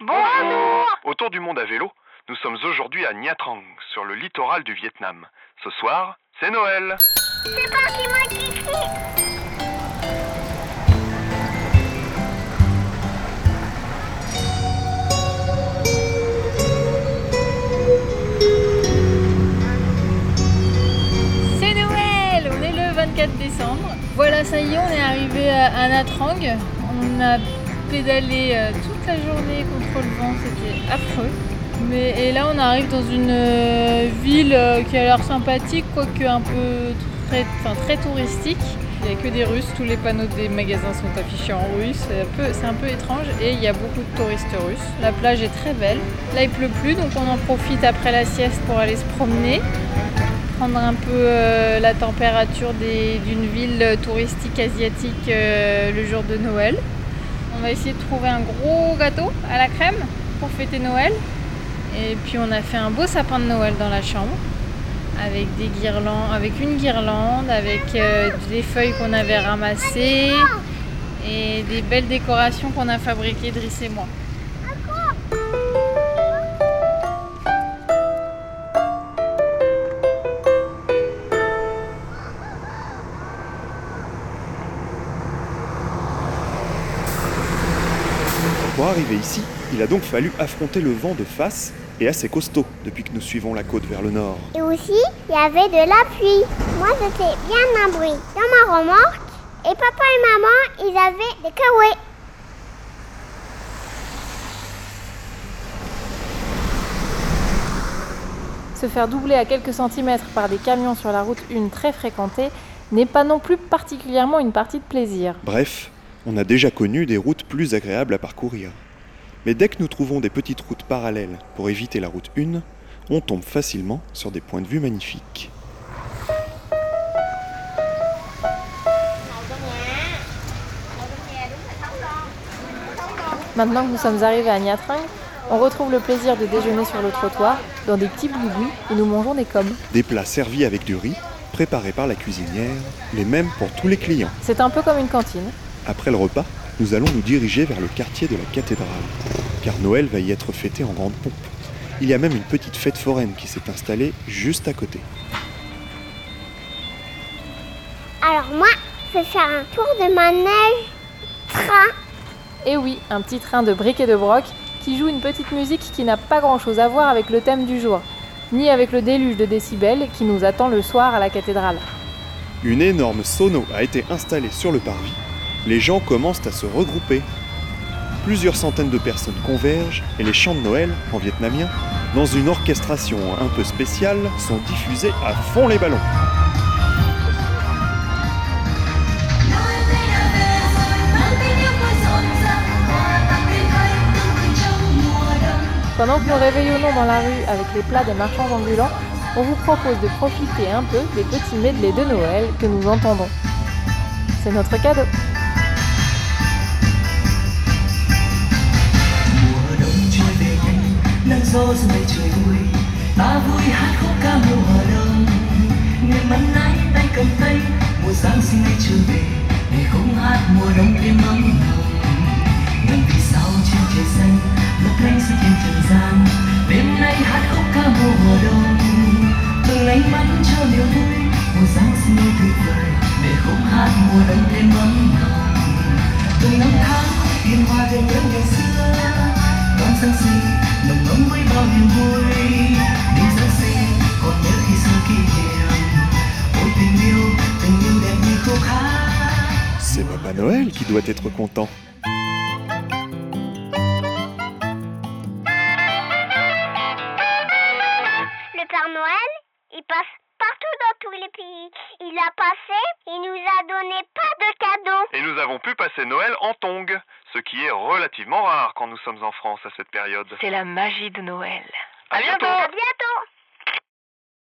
Bonjour Autour du monde à vélo, nous sommes aujourd'hui à Nha Trang, sur le littoral du Vietnam. Ce soir, c'est Noël. C'est parti, moi Kiki C'est Noël On est le 24 décembre. Voilà, ça y est, on est arrivé à, à Nha Trang. On a pédalé euh, toute la journée contre le vent, c'était affreux. Mais, et là, on arrive dans une euh, ville euh, qui a l'air sympathique, quoique un peu très, touristique. Il n'y a que des Russes, tous les panneaux des magasins sont affichés en russe, c'est un, peu, étrange et il y a beaucoup de touristes russes. La plage est très belle. Là il pleut plus donc on en profite après la sieste pour aller se promener prendre un peu la température d'une ville touristique asiatique le jour de Noël. On va essayer de trouver un gros gâteau à la crème pour fêter Noël. Et puis on a fait un beau sapin de Noël dans la chambre avec une guirlande, avec euh, des feuilles qu'on avait ramassées et des belles décorations qu'on a fabriquées Driss et moi. Pour arriver ici, il a donc fallu affronter le vent de face et assez costaud depuis que nous suivons la côte vers le nord. Et aussi, il y avait de la pluie. Moi, j'étais bien abri dans ma remorque. Et papa et maman, ils avaient des kawaii. Se faire doubler à quelques centimètres par des camions sur la route 1 très fréquentée n'est pas non plus particulièrement une partie de plaisir. Bref, on a déjà connu des routes plus agréables à parcourir. Mais dès que nous trouvons des petites routes parallèles pour éviter la route 1, on tombe facilement sur des points de vue magnifiques. Maintenant que nous sommes arrivés à Nha Trang, on retrouve le plaisir de déjeuner sur le trottoir dans des petits boubouis où nous mangeons des pommes. Des plats servis avec du riz, préparés par la cuisinière, les mêmes pour tous les clients. C'est un peu comme une cantine. Après le repas, nous allons nous diriger vers le quartier de la cathédrale, car Noël va y être fêté en grande pompe. Il y a même une petite fête foraine qui s'est installée juste à côté. Alors moi, je vais faire un tour de manège train. Et oui, un petit train de briques et de broc qui joue une petite musique qui n'a pas grand-chose à voir avec le thème du jour, ni avec le déluge de décibels qui nous attend le soir à la cathédrale. Une énorme sono a été installée sur le parvis. Les gens commencent à se regrouper. Plusieurs centaines de personnes convergent et les chants de Noël, en vietnamien, dans une orchestration un peu spéciale, sont diffusés à fond les ballons. Pendant que nous réveillonnons dans la rue avec les plats des marchands ambulants, on vous propose de profiter un peu des petits medley de Noël que nous entendons. C'est notre cadeau. Nắng gió giữa trời vui ta vui hát khúc ca mùa đông người mắn nay tay cầm tay mùa giáng sinh nay trở về để không hát mùa đông thêm ấm nồng ngân vì sao trên trời xanh lấp lánh sẽ trên trần gian đêm nay hát khúc ca mùa đông từng ánh mắt cho niềm vui mùa giáng sinh nay tuyệt vời để không hát mùa đông thêm ấm nồng từng năm tháng yên hoa về nhớ ngày xưa con sáng sinh Papa Noël qui doit être content. Le Père Noël, il passe partout dans tous les pays. Il a passé, il nous a donné pas de cadeaux. Et nous avons pu passer Noël en tongs, ce qui est relativement rare quand nous sommes en France à cette période. C'est la magie de Noël. À bientôt À bientôt